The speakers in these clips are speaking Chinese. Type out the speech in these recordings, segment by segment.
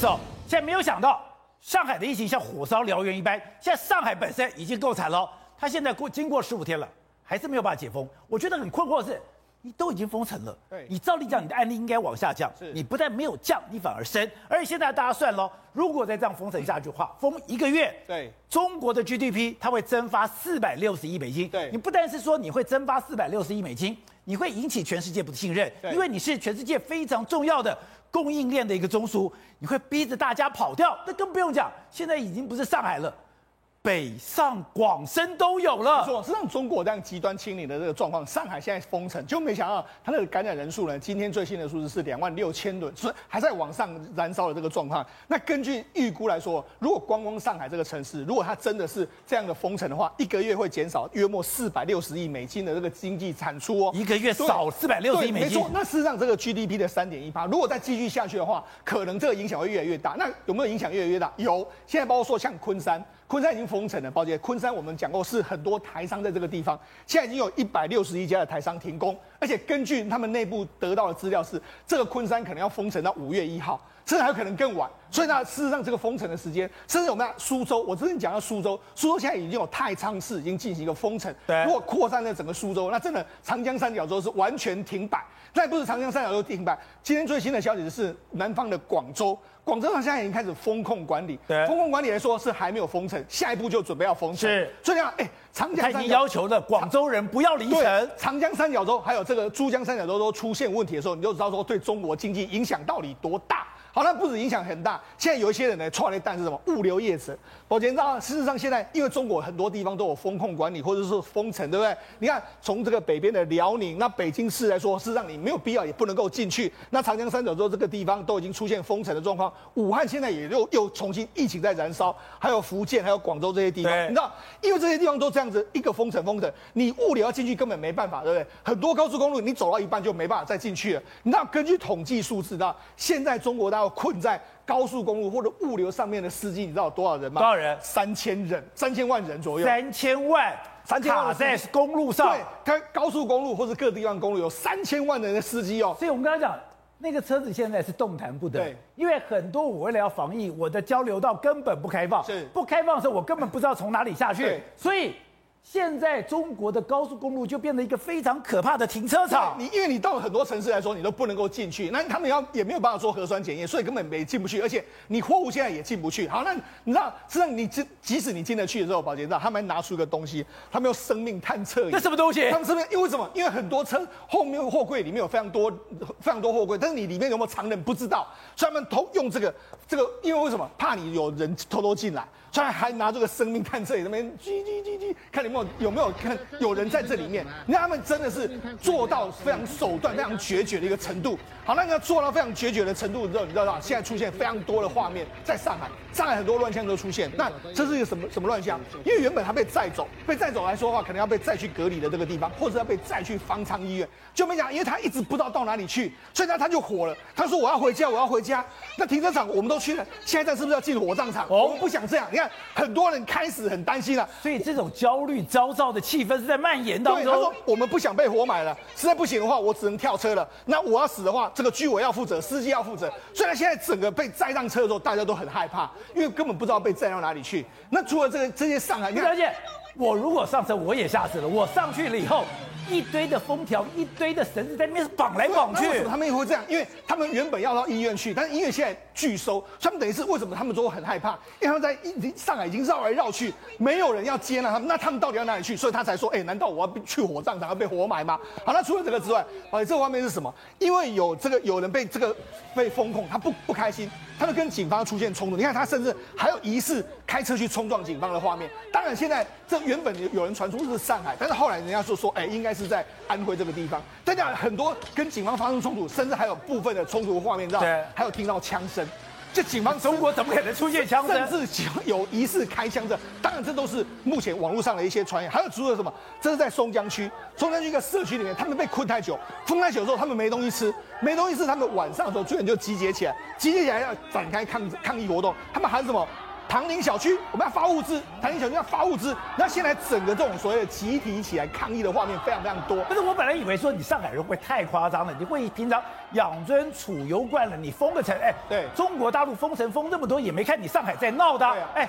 是哦，现在没有想到上海的疫情像火烧燎原一般，现在上海本身已经够惨了，他现在过经过十五天了，还是没有办法解封。我觉得很困惑的是，你都已经封城了，对你照例讲你的案例应该往下降，是你不但没有降，你反而升。而且现在大家算喽，如果再这样封城下去的话，封一个月，对，中国的 GDP 它会蒸发四百六十亿美金。对你不但是说你会蒸发四百六十亿美金，你会引起全世界不信任，因为你是全世界非常重要的供应链的一个中枢，你会逼着大家跑掉。那更不用讲，现在已经不是上海了，北上广深都有了。说，是让中国这样极端清零的这个状况，上海现在封城，就没想到它那个感染人数呢，今天最新的数字是两万六千人，是还在往上燃烧的这个状况。那根据预估来说，如果光光上海这个城市，如果它真的是这样的封城的话，一个月会减少约莫四百六十亿美金的这个经济产出哦，一个月少四百六十亿美金。没错，那事实上这个 GDP 的三点一八，如果再继续下去的话，可能这个影响会越来越大。那有没有影响越来越大？有，现在包括说像昆山。昆山已经封城了，抱歉，昆山我们讲过是很多台商在这个地方，现在已经有一百六十一家的台商停工，而且根据他们内部得到的资料是，这个昆山可能要封城到五月一号，甚至还有可能更晚。所以呢，事实上这个封城的时间，甚至我们苏州，我之前讲到苏州，苏州现在已经有太仓市已经进行一个封城，对，如果扩散在整个苏州，那真的长江三角洲是完全停摆。那不是长江三角洲停摆，今天最新的消息是南方的广州。广州上现在已经开始风控管理，对，封控管理来说是还没有封城，下一步就准备要封城。是，所以讲，哎，长江三角他已经要求的广州人不要离城。长江三角洲还有这个珠江三角洲都出现问题的时候，你就知道说对中国经济影响到底多大。好，那不止影响很大，现在有一些人呢，创了一单是什么？物流业者。宝杰知道，事实上现在因为中国很多地方都有风控管理或者是封城，对不对？你看从这个北边的辽宁，那北京市来说，事实上你没有必要也不能够进去。那长江三角洲这个地方都已经出现封城的状况，武汉现在也又又重新疫情在燃烧，还有福建还有广州这些地方，你知道，因为这些地方都这样子一个封城封城，你物流要进去根本没办法，对不对？很多高速公路你走到一半就没办法再进去了。你知道根据统计数字，知道现在中国大。要困在高速公路或者物流上面的司机，你知道有多少人吗？多少人？三千人，三千万人左右。三千万，三千万卡在公路上。对，它高速公路或者各地方公路有三千万人的司机哦。所以我们刚才讲，那个车子现在是动弹不得。对，因为很多我为了要防疫，我的交流道根本不开放。是，不开放的时候，我根本不知道从哪里下去。所以。现在中国的高速公路就变成一个非常可怕的停车场。你因为你到了很多城市来说，你都不能够进去，那他们要也没有办法做核酸检验，所以根本没进不去。而且你货物现在也进不去。好，那你知道，实际上你即即使你进得去的时候，保洁知道他们还拿出一个东西，他们用生命探测仪。这什么东西？他们是不是因为什么？因为很多车后面货柜里面有非常多非常多货柜，但是你里面有没有藏人不知道，所以他们偷用这个这个，因为为什么？怕你有人偷偷进来。虽然还拿这个生命看这里那边叽叽叽叽，看有没有有没有看有人在这里面。那他们真的是做到非常手段、非常决绝的一个程度。好，那个要做到非常决绝的程度之后，你知道吗？现在出现非常多的画面，在上海，上海很多乱象都出现。那这是一个什么什么乱象？因为原本他被载走，被载走来说的话，可能要被载去隔离的这个地方，或者要被载去方舱医院。就没讲，因为他一直不知道到哪里去，所以他他就火了。他说：“我要回家，我要回家。”那停车场我们都去了，现在是不是要进火葬场？我们不想这样。很多人开始很担心了，所以这种焦虑焦躁的气氛是在蔓延当中。对，他说：“我们不想被活埋了，实在不行的话，我只能跳车了。那我要死的话，这个居委要负责，司机要负责。虽然现在整个被载上车的时候，大家都很害怕，因为根本不知道被载到哪里去。那除了这个这些上海，你了解，我如果上车，我也吓死了。我上去了以后。”一堆的封条，一堆的绳子在那边绑来绑去。为什么他们也会这样？因为他们原本要到医院去，但是医院现在拒收，他们等于是为什么他们都很害怕？因为他们在已经上海已经绕来绕去，没有人要接纳他们，那他们到底要哪里去？所以他才说：哎，难道我要去火葬场要被活埋吗？好，那除了这个之外，哎，这个画面是什么？因为有这个有人被这个被封控，他不不开心，他就跟警方出现冲突。你看他甚至还有疑似开车去冲撞警方的画面。当然，现在这原本有人传出是上海，但是后来人家就说，哎，应该是。在安徽这个地方，大家很多跟警方发生冲突，甚至还有部分的冲突画面，知道？对，还有听到枪声。这警方中国怎么可能出现枪声？甚至有疑似开枪的。当然，这都是目前网络上的一些传言。还有除了什么？这是在松江区，松江区一个社区里面，他们被困太久，封太久之后，他们没东西吃，没东西吃，他们晚上的时候居然就集结起来，集结起来要展开抗抗议活动。他们喊什么？唐宁小区我们要发物资，唐宁小区要发物资。那现在整个这种所谓的集体起来抗议的画面非常非常多。不是，我本来以为说你上海人会太夸张了，你会平常养尊处优惯了，你封个城，哎，对，中国大陆封城封那么多，也没看你上海在闹的，哎。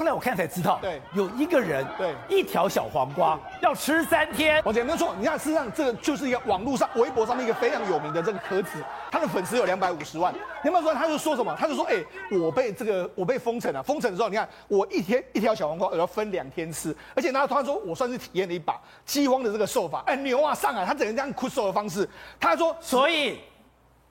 后来我看才知道，对，有一个人，对，一条小黄瓜要吃三天。我讲没有错，你看，事实上这个就是一个网络上、微博上面一个非常有名的这个壳子，他的粉丝有两百五十万。有没有说？他就说什么？他就说，哎、欸，我被这个我被封城了，封城之后，你看我一天一条小黄瓜我要分两天吃，而且他他说我算是体验了一把饥荒的这个受法。哎，牛啊，上海他整个这样酷瘦的方式，他说，所以。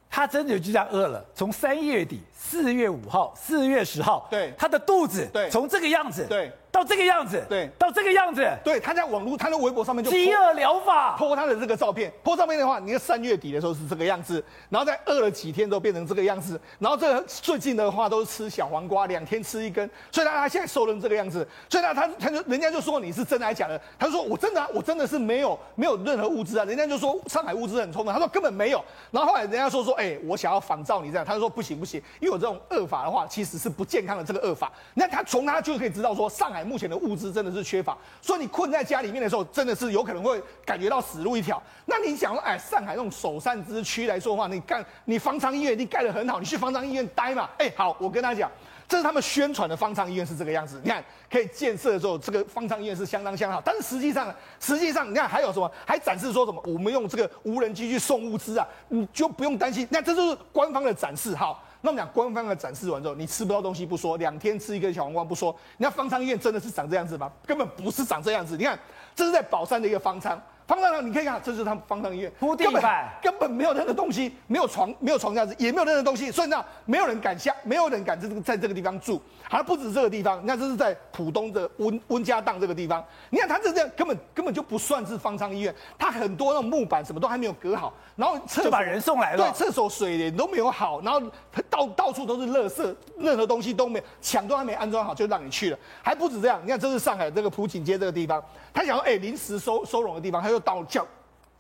他真的就这样饿了，从三月底四月五号、四月十号，对，他的肚子，对，从这个样子，对。到这个样子，对，到这个样子，对，他在网络，他的微博上面就饥饿疗法，po 他的这个照片，po 照片的话，你看三月底的时候是这个样子，然后在饿了几天都变成这个样子，然后这个最近的话都是吃小黄瓜，两天吃一根，所以他他现在瘦成这个样子，所以他他他就人家就说你是真的还是假的？他就说我真的、啊，我真的是没有没有任何物资啊，人家就说上海物资很充分，他说根本没有，然后后来人家说说，哎、欸，我想要仿照你这样，他就说不行不行，因为我这种饿法的话其实是不健康的这个饿法，那他从他就可以知道说上海目前的物资。真的是缺乏，所以你困在家里面的时候，真的是有可能会感觉到死路一条。那你想说，哎，上海那种首善之区来说的话，你干你方舱医院，你盖得很好，你去方舱医院待嘛？哎，好，我跟他讲，这是他们宣传的方舱医院是这个样子。你看，可以建设的时候，这个方舱医院是相当相当好。但是实际上，实际上你看还有什么？还展示说什么？我们用这个无人机去送物资啊，你就不用担心。那这就是官方的展示，好。那我们讲官方的展示完之后，你吃不到东西不说，两天吃一根小黄瓜不说，你看方舱医院真的是长这样子吗？根本不是长这样子。你看，这是在宝山的一个方舱。方舱呢？你可以看，这是他们方舱医院，铺地板，根本没有任何东西，没有床，没有床架子，也没有任何东西，所以呢，没有人敢下，没有人敢在这个在这个地方住。还不止这个地方，你看这是在浦东的温温家荡这个地方，你看他这这样根本根本就不算是方舱医院，他很多那种木板什么都还没有隔好，然后厕就把人送来了，对，厕所水帘都没有好，然后到到处都是垃圾，任何东西都没有，墙都还没安装好就让你去了。还不止这样，你看这是上海这个浦锦街这个地方，他想说哎临时收收容的地方，他到叫。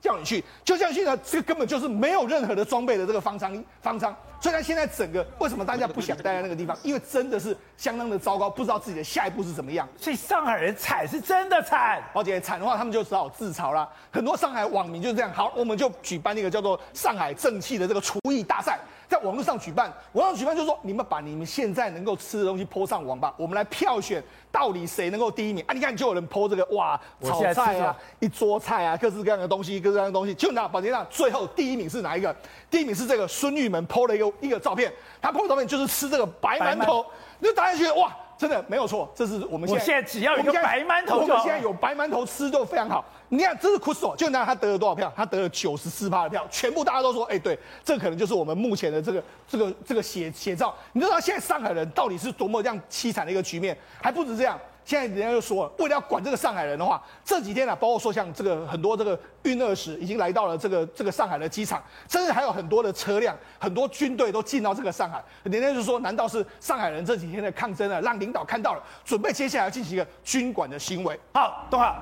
叫你去，就这样去呢？这个根本就是没有任何的装备的这个方舱方舱，所以他现在整个为什么大家不想待在那个地方？因为真的是相当的糟糕，不知道自己的下一步是怎么样。所以上海人惨是真的惨，而且惨的话，他们就只好自嘲了。很多上海网民就是这样。好，我们就举办一个叫做“上海正气”的这个厨艺大赛。在网络上举办，网上举办就是说，你们把你们现在能够吃的东西 po 上网吧，我们来票选到底谁能够第一名啊！你看，就有人 po 这个哇，炒菜啊，一桌菜啊，各式各样的东西，各式各样的东西，就那宝杰那最后第一名是哪一个？第一名是这个孙玉门 po 了一个一个照片，他 po 的照片就是吃这个白馒头，你就大家觉得哇。真的没有错，这是我们现在，我现在只要有一个白馒头，我们现在有白馒头吃就非常好。你看，这是 Crystal，就拿他得了多少票？他得了九十四趴的票，全部大家都说，哎，对，这可能就是我们目前的这个这个这个写写照。你知道现在上海人到底是多么这样凄惨的一个局面？还不止这样。现在人家又说了，为了要管这个上海人的话，这几天呢、啊，包括说像这个很多这个运二十已经来到了这个这个上海的机场，甚至还有很多的车辆、很多军队都进到这个上海。人家就说，难道是上海人这几天的抗争啊，让领导看到了，准备接下来要进行一个军管的行为？好，东浩，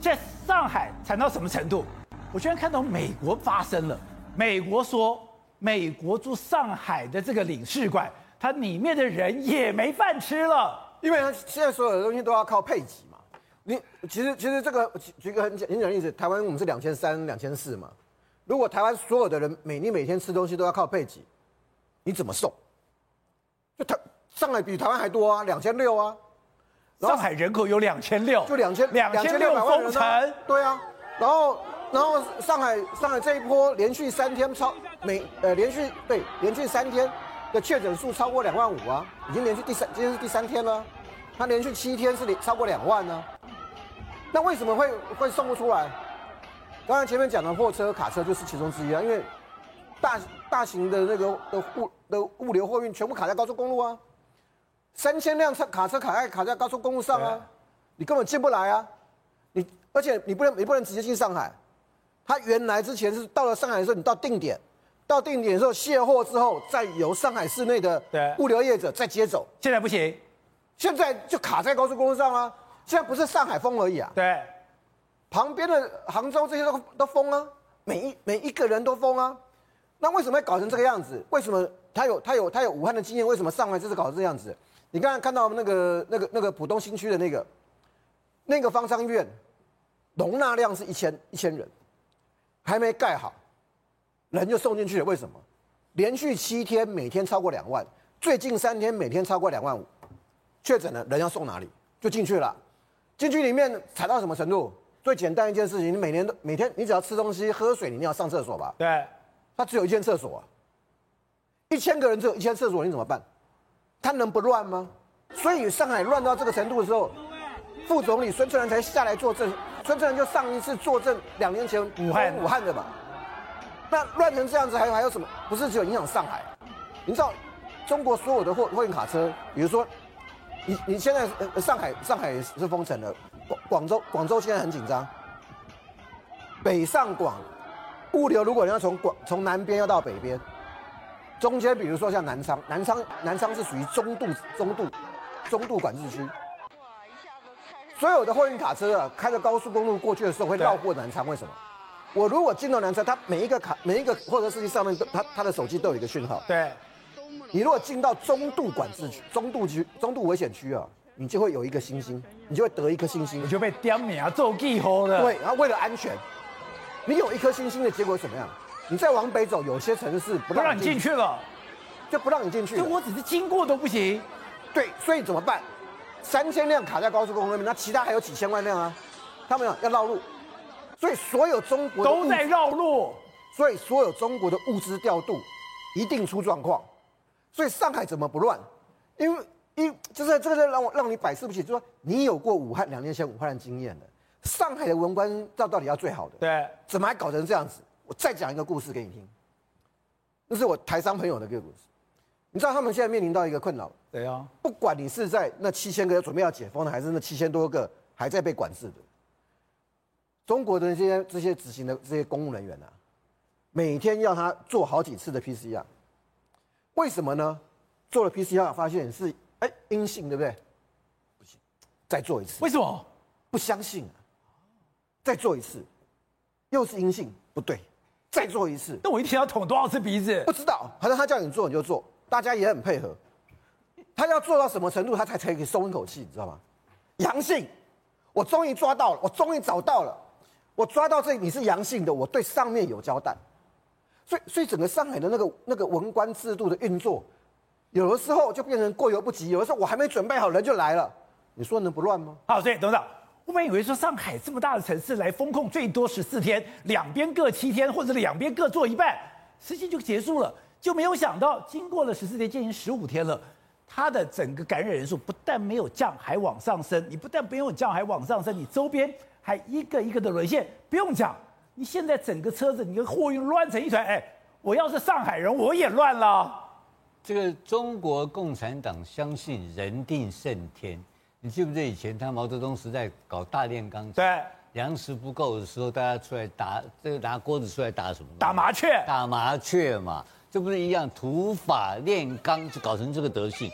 在上海惨到什么程度？我居然看到美国发生了，美国说，美国驻上海的这个领事馆，它里面的人也没饭吃了。因为他现在所有的东西都要靠配给嘛，你其实其实这个举举个很简很简单例子，台湾我们是两千三两千四嘛，如果台湾所有的人每你每天吃东西都要靠配给，你怎么送？就台上海比台湾还多啊，两千六啊，上海人口有两千六，就两千两千六百万人啊，对啊，然后然后上海上海这一波连续三天超每呃连续对连续三天。的确诊数超过两万五啊，已经连续第三，今天是第三天了，他连续七天是超过两万呢。那为什么会会送不出来？刚才前面讲的货车、卡车就是其中之一啊，因为大大型的那个的物的物流货运全部卡在高速公路啊，三千辆车卡车卡在卡在高速公路上啊，你根本进不来啊，你而且你不能你不能直接进上海，他原来之前是到了上海的时候，你到定点。到定点的时候卸货之后，再由上海市内的物流业者再接走。现在不行，现在就卡在高速公路上啊！现在不是上海封而已啊，对，旁边的杭州这些都都封啊，每一每一个人都封啊。那为什么会搞成这个样子？为什么他有他有他有武汉的经验？为什么上海这次搞成这样子？你刚才看到那个那个那个浦东新区的那个那个方舱医院，容纳量是一千一千人，还没盖好，人就送进去了。为什么？连续七天每天超过两万，最近三天每天超过两万五，确诊了，人要送哪里？就进去了。进去里面踩到什么程度？最简单一件事情，你每年都每天你只要吃东西、喝水，你一定要上厕所吧？对。他只有一间厕所啊，一千个人只有一间厕所，你怎么办？他能不乱吗？所以上海乱到这个程度的时候，副总理孙春兰才下来作证。孙春兰就上一次作证两年前武汉武汉的嘛。那乱成这样子，还有还有什么？不是只有影响上海？你知道中国所有的货货运卡车，比如说你你现在上海上海是封城了，广广州广州现在很紧张，北上广物流如果你要从广从南边要到北边。中间比如说像南昌，南昌南昌是属于中度中度中度管制区。所有的货运卡车啊，开着高速公路过去的时候会绕过南昌，为什么？我如果进到南山，它每一个卡每一个货车司机上面都他他的手机都有一个讯号。对。你如果进到中度管制区、中度区、中度危险区啊，你就会有一个星星，你就会得一颗星星，你就被点名做记号了。对，然后为了安全，你有一颗星星的结果怎么样？你再往北走，有些城市不让你进去了，就不让你进去。就我只是经过都不行。对，所以怎么办？三千辆卡在高速公路那边，那其他还有几千万辆啊？他们要绕路，所以所有中国都在绕路，所以所有中国的物资调度一定出状况。所以上海怎么不乱？因为因就是这个是让我让你百思不解，就是说你有过武汉两年前武汉的经验的，上海的文官到到底要最好的，对，怎么还搞成这样子？我再讲一个故事给你听，那是我台商朋友的一个故事。你知道他们现在面临到一个困扰，对啊，不管你是在那七千个准备要解封的，还是那七千多个还在被管制的，中国的这些这些执行的这些公务人员啊，每天要他做好几次的 PCR，为什么呢？做了 PCR 发现是哎阴性，对不对？不行，再做一次。为什么？不相信啊，再做一次，又是阴性。不对，再做一次。那我一天要捅多少次鼻子？不知道，反正他叫你做你就做，大家也很配合。他要做到什么程度，他才才可以松一口气，你知道吗？阳性，我终于抓到了，我终于找到了，我抓到这你是阳性的，我对上面有交代。所以，所以整个上海的那个那个文官制度的运作，有的时候就变成过犹不及，有的时候我还没准备好，人就来了。你说能不乱吗？好，所以董事长。我本以为说上海这么大的城市来封控最多十四天，两边各七天，或者两边各做一半，实际就结束了。就没有想到，经过了十四天，接近十五天了，它的整个感染人数不但没有降，还往上升。你不但没有降，还往上升，你周边还一个一个的沦陷。不用讲，你现在整个车子，你的货运乱成一团。哎，我要是上海人，我也乱了。这个中国共产党相信人定胜天。你记不记得以前他毛泽东时代搞大炼钢？对，粮食不够的时候，大家出来打，这个拿锅子出来打什么？打麻雀。打麻雀嘛，这不是一样？土法炼钢就搞成这个德性。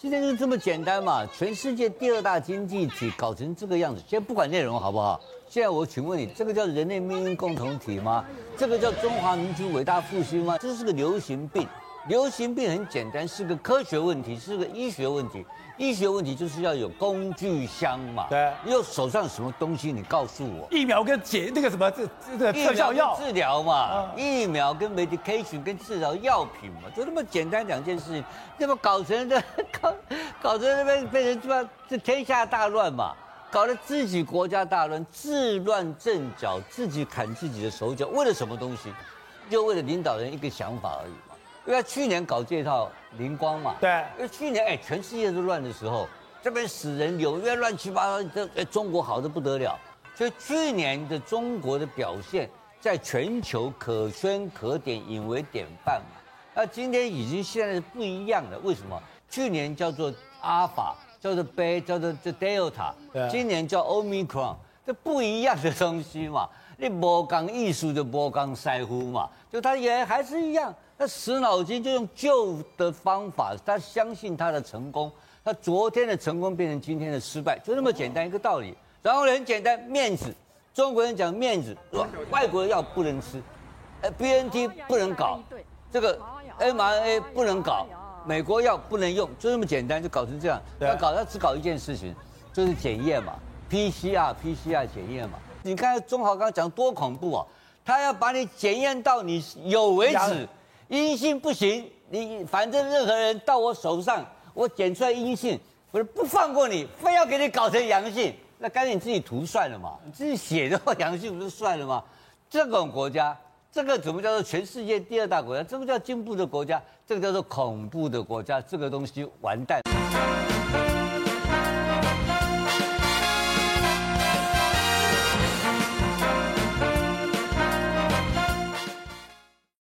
现在就这么简单嘛？全世界第二大经济体搞成这个样子，先不管内容好不好？现在我请问你，这个叫人类命运共同体吗？这个叫中华民族伟大复兴吗？这是个流行病。流行病很简单，是个科学问题，是个医学问题。医学问题就是要有工具箱嘛。对。你有手上什么东西？你告诉我。疫苗跟解那个什么这这个特效药。治疗嘛。疫苗跟 medication 跟治疗药品嘛，就那么简单两件事情，那么搞成的 搞搞成那边变成这这天下大乱嘛，搞得自己国家大乱，自乱阵脚，自己砍自己的手脚，为了什么东西？就为了领导人一个想法而已。因为去年搞这套灵光嘛，对，因为去年哎，全世界都乱的时候，这边死人，纽约乱七八糟，这哎中国好的不得了，所以去年的中国的表现在全球可圈可点，引为典范嘛。那今天已经现在是不一样了，为什么？去年叫做阿尔法，叫做贝，叫做这 Delta，今年叫 Omicron，这不一样的东西嘛。你莫讲艺术就莫讲师傅嘛，就他也还是一样。他死脑筋就用旧的方法，他相信他的成功，他昨天的成功变成今天的失败，就那么简单一个道理。然后很简单，面子，中国人讲面子，外国药不能吃，呃，BNT 不能搞，这个 mRNA 不能搞，美国药不能用，就那么简单，就搞成这样。对要搞，他只搞一件事情，就是检验嘛，PCR PCR 检验嘛。你看钟豪刚刚讲多恐怖啊，他要把你检验到你有为止，阴性不行，你反正任何人到我手上，我检出来阴性，我就不放过你，非要给你搞成阳性，那干脆你自己涂算了嘛，你自己写的话阳性不就算了吗？这种国家。这个怎么叫做全世界第二大国家？这个叫进步的国家，这个叫做恐怖的国家，这个东西完蛋。